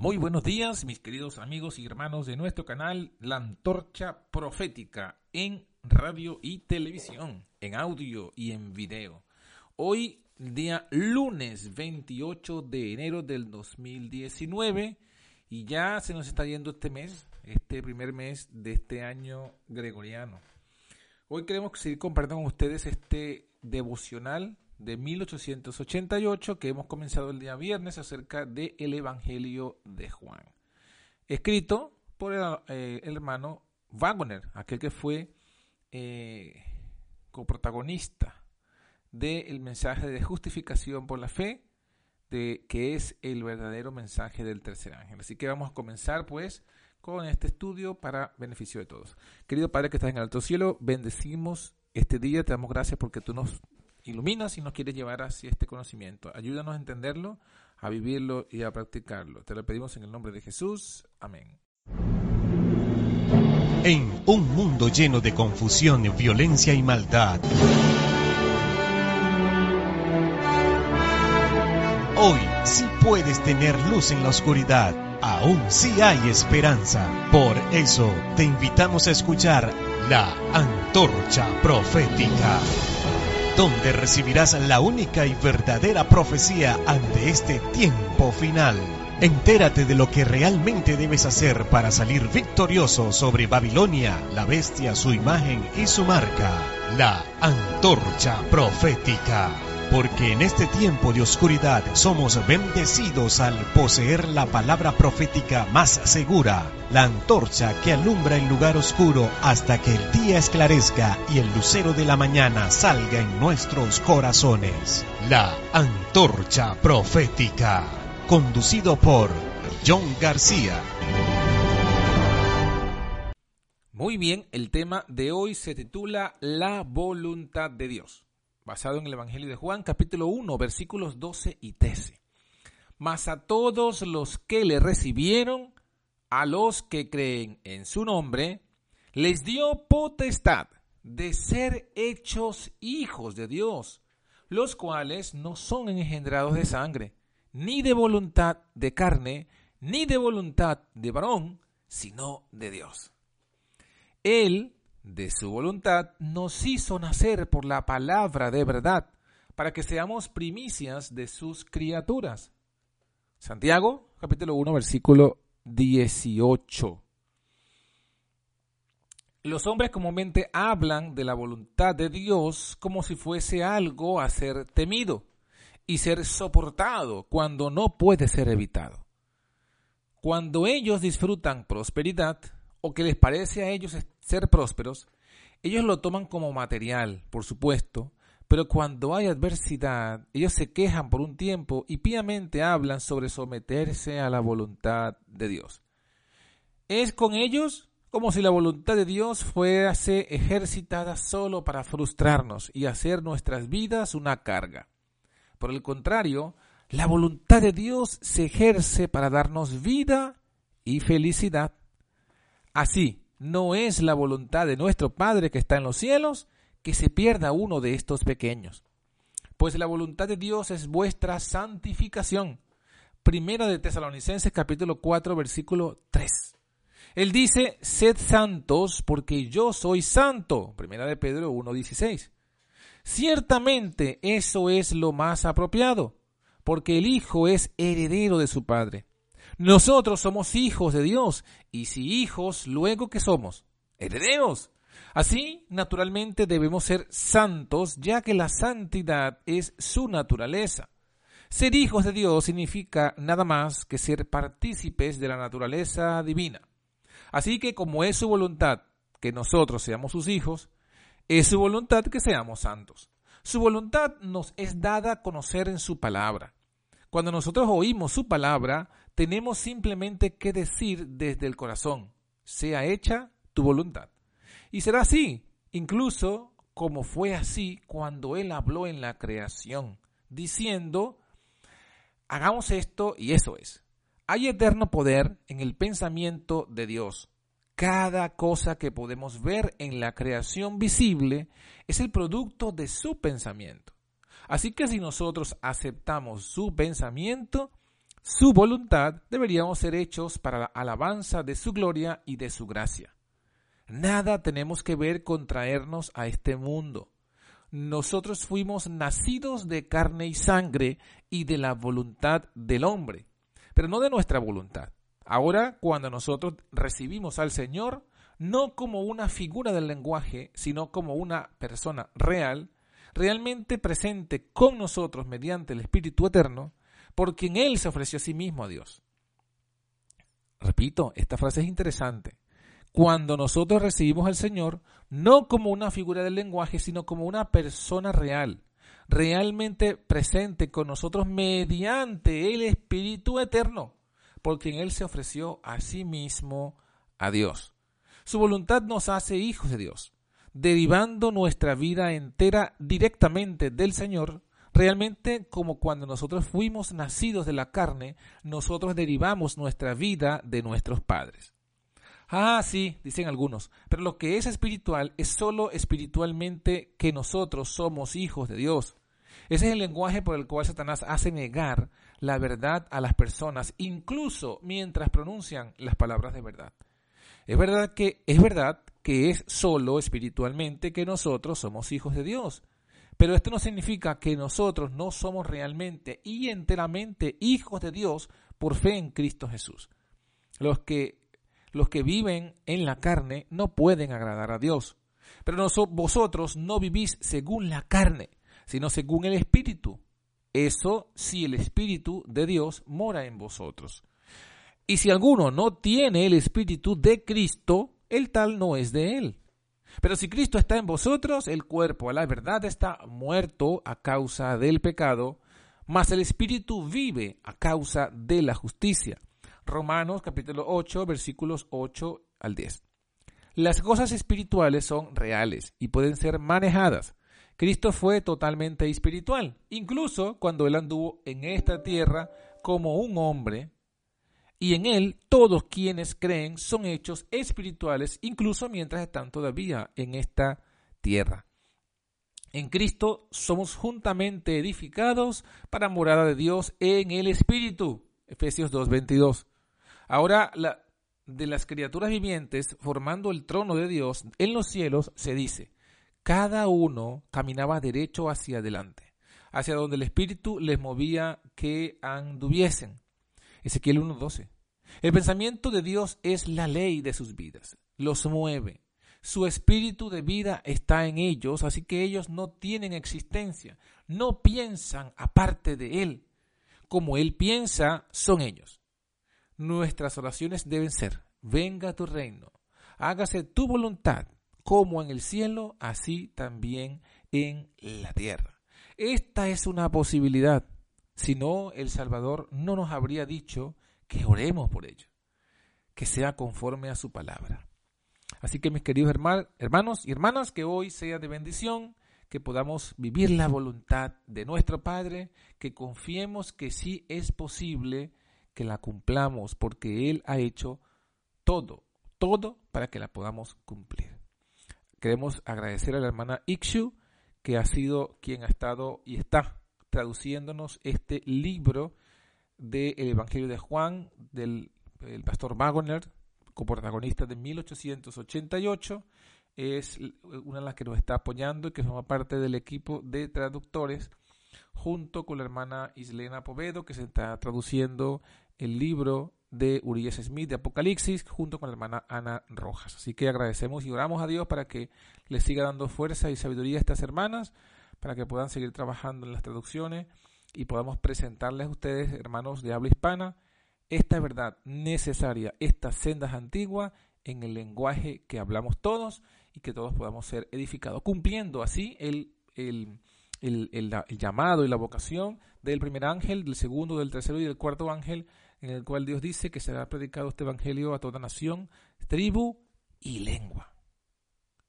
Muy buenos días, mis queridos amigos y hermanos de nuestro canal La Antorcha Profética en radio y televisión, en audio y en video. Hoy, día lunes 28 de enero del 2019, y ya se nos está yendo este mes, este primer mes de este año gregoriano. Hoy queremos seguir compartiendo con ustedes este devocional de 1888 que hemos comenzado el día viernes acerca del el Evangelio de Juan. Escrito por el, eh, hermano Wagner, aquel que fue eh, coprotagonista del mensaje de justificación por la fe, de, que es el verdadero mensaje del tercer ángel. Así que vamos a comenzar pues con este estudio para beneficio de todos. Querido Padre que estás en el alto cielo, bendecimos este día, te damos gracias porque tú nos iluminas y nos quieres llevar hacia este conocimiento. Ayúdanos a entenderlo, a vivirlo y a practicarlo. Te lo pedimos en el nombre de Jesús. Amén. En un mundo lleno de confusión, violencia y maldad, hoy sí puedes tener luz en la oscuridad. Aún sí hay esperanza. Por eso te invitamos a escuchar la antorcha profética donde recibirás la única y verdadera profecía ante este tiempo final. Entérate de lo que realmente debes hacer para salir victorioso sobre Babilonia, la bestia, su imagen y su marca, la antorcha profética porque en este tiempo de oscuridad somos bendecidos al poseer la palabra profética más segura, la antorcha que alumbra el lugar oscuro hasta que el día esclarezca y el lucero de la mañana salga en nuestros corazones. La antorcha profética, conducido por John García. Muy bien, el tema de hoy se titula La voluntad de Dios basado en el Evangelio de Juan, capítulo 1, versículos 12 y 13. Mas a todos los que le recibieron, a los que creen en su nombre, les dio potestad de ser hechos hijos de Dios, los cuales no son engendrados de sangre, ni de voluntad de carne, ni de voluntad de varón, sino de Dios. Él de su voluntad, nos hizo nacer por la palabra de verdad, para que seamos primicias de sus criaturas. Santiago, capítulo 1, versículo 18. Los hombres comúnmente hablan de la voluntad de Dios como si fuese algo a ser temido y ser soportado cuando no puede ser evitado. Cuando ellos disfrutan prosperidad, o que les parece a ellos ser prósperos, ellos lo toman como material, por supuesto, pero cuando hay adversidad, ellos se quejan por un tiempo y piamente hablan sobre someterse a la voluntad de Dios. Es con ellos como si la voluntad de Dios fuese ejercitada solo para frustrarnos y hacer nuestras vidas una carga. Por el contrario, la voluntad de Dios se ejerce para darnos vida y felicidad. Así, no es la voluntad de nuestro Padre que está en los cielos que se pierda uno de estos pequeños. Pues la voluntad de Dios es vuestra santificación. Primera de Tesalonicenses capítulo 4 versículo 3. Él dice, sed santos porque yo soy santo. Primera de Pedro 1.16. Ciertamente eso es lo más apropiado, porque el Hijo es heredero de su Padre. Nosotros somos hijos de Dios, y si hijos, luego que somos herederos. Así, naturalmente, debemos ser santos, ya que la santidad es su naturaleza. Ser hijos de Dios significa nada más que ser partícipes de la naturaleza divina. Así que como es su voluntad que nosotros seamos sus hijos, es su voluntad que seamos santos. Su voluntad nos es dada a conocer en su palabra. Cuando nosotros oímos su palabra, tenemos simplemente que decir desde el corazón, sea hecha tu voluntad. Y será así, incluso como fue así cuando Él habló en la creación, diciendo, hagamos esto y eso es. Hay eterno poder en el pensamiento de Dios. Cada cosa que podemos ver en la creación visible es el producto de su pensamiento. Así que si nosotros aceptamos su pensamiento, su voluntad, deberíamos ser hechos para la alabanza de su gloria y de su gracia. Nada tenemos que ver con traernos a este mundo. Nosotros fuimos nacidos de carne y sangre y de la voluntad del hombre, pero no de nuestra voluntad. Ahora, cuando nosotros recibimos al Señor, no como una figura del lenguaje, sino como una persona real, realmente presente con nosotros mediante el Espíritu Eterno, porque en Él se ofreció a sí mismo a Dios. Repito, esta frase es interesante. Cuando nosotros recibimos al Señor, no como una figura del lenguaje, sino como una persona real, realmente presente con nosotros mediante el Espíritu Eterno, porque en Él se ofreció a sí mismo a Dios. Su voluntad nos hace hijos de Dios, derivando nuestra vida entera directamente del Señor, realmente como cuando nosotros fuimos nacidos de la carne, nosotros derivamos nuestra vida de nuestros padres. Ah, sí, dicen algunos, pero lo que es espiritual es solo espiritualmente que nosotros somos hijos de Dios. Ese es el lenguaje por el cual Satanás hace negar la verdad a las personas, incluso mientras pronuncian las palabras de verdad. Es verdad que es verdad que es solo espiritualmente que nosotros somos hijos de Dios. Pero esto no significa que nosotros no somos realmente y enteramente hijos de Dios por fe en Cristo Jesús. Los que, los que viven en la carne no pueden agradar a Dios. Pero vosotros no vivís según la carne, sino según el Espíritu. Eso si el Espíritu de Dios mora en vosotros. Y si alguno no tiene el Espíritu de Cristo, el tal no es de él. Pero si Cristo está en vosotros, el cuerpo a la verdad está muerto a causa del pecado, mas el Espíritu vive a causa de la justicia. Romanos capítulo 8 versículos 8 al 10. Las cosas espirituales son reales y pueden ser manejadas. Cristo fue totalmente espiritual, incluso cuando él anduvo en esta tierra como un hombre y en Él todos quienes creen son hechos espirituales, incluso mientras están todavía en esta tierra. En Cristo somos juntamente edificados para morada de Dios en el Espíritu. Efesios 2.22. Ahora, de las criaturas vivientes formando el trono de Dios en los cielos se dice, cada uno caminaba derecho hacia adelante, hacia donde el Espíritu les movía que anduviesen. Ezequiel 1.12. El pensamiento de Dios es la ley de sus vidas, los mueve. Su espíritu de vida está en ellos, así que ellos no tienen existencia, no piensan aparte de Él. Como Él piensa, son ellos. Nuestras oraciones deben ser, venga tu reino, hágase tu voluntad, como en el cielo, así también en la tierra. Esta es una posibilidad. Si no, el Salvador no nos habría dicho que oremos por ello, que sea conforme a su palabra. Así que mis queridos hermanos y hermanas, que hoy sea de bendición, que podamos vivir la voluntad de nuestro Padre, que confiemos que sí es posible que la cumplamos, porque Él ha hecho todo, todo para que la podamos cumplir. Queremos agradecer a la hermana Ikshu, que ha sido quien ha estado y está traduciéndonos este libro del Evangelio de Juan, del pastor Wagner, coprotagonista de 1888. Es una de las que nos está apoyando y que forma parte del equipo de traductores, junto con la hermana Islena Povedo, que se está traduciendo el libro de Urias Smith de Apocalipsis, junto con la hermana Ana Rojas. Así que agradecemos y oramos a Dios para que les siga dando fuerza y sabiduría a estas hermanas, para que puedan seguir trabajando en las traducciones y podamos presentarles a ustedes, hermanos de habla hispana, esta verdad necesaria, estas sendas antiguas en el lenguaje que hablamos todos y que todos podamos ser edificados, cumpliendo así el, el, el, llamado y la vocación del primer ángel, del segundo, del tercero y del cuarto ángel, en el cual Dios dice que será predicado este evangelio a toda nación, tribu y lengua.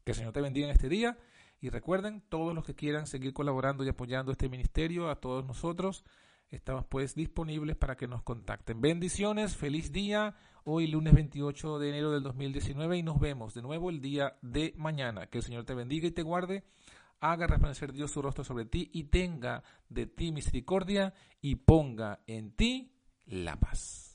Que el Señor te bendiga en este día y recuerden, todos los que quieran seguir colaborando y apoyando este ministerio, a todos nosotros, estamos pues disponibles para que nos contacten. Bendiciones, feliz día, hoy lunes 28 de enero del 2019 y nos vemos de nuevo el día de mañana. Que el Señor te bendiga y te guarde, haga resplandecer Dios su rostro sobre ti y tenga de ti misericordia y ponga en ti la paz.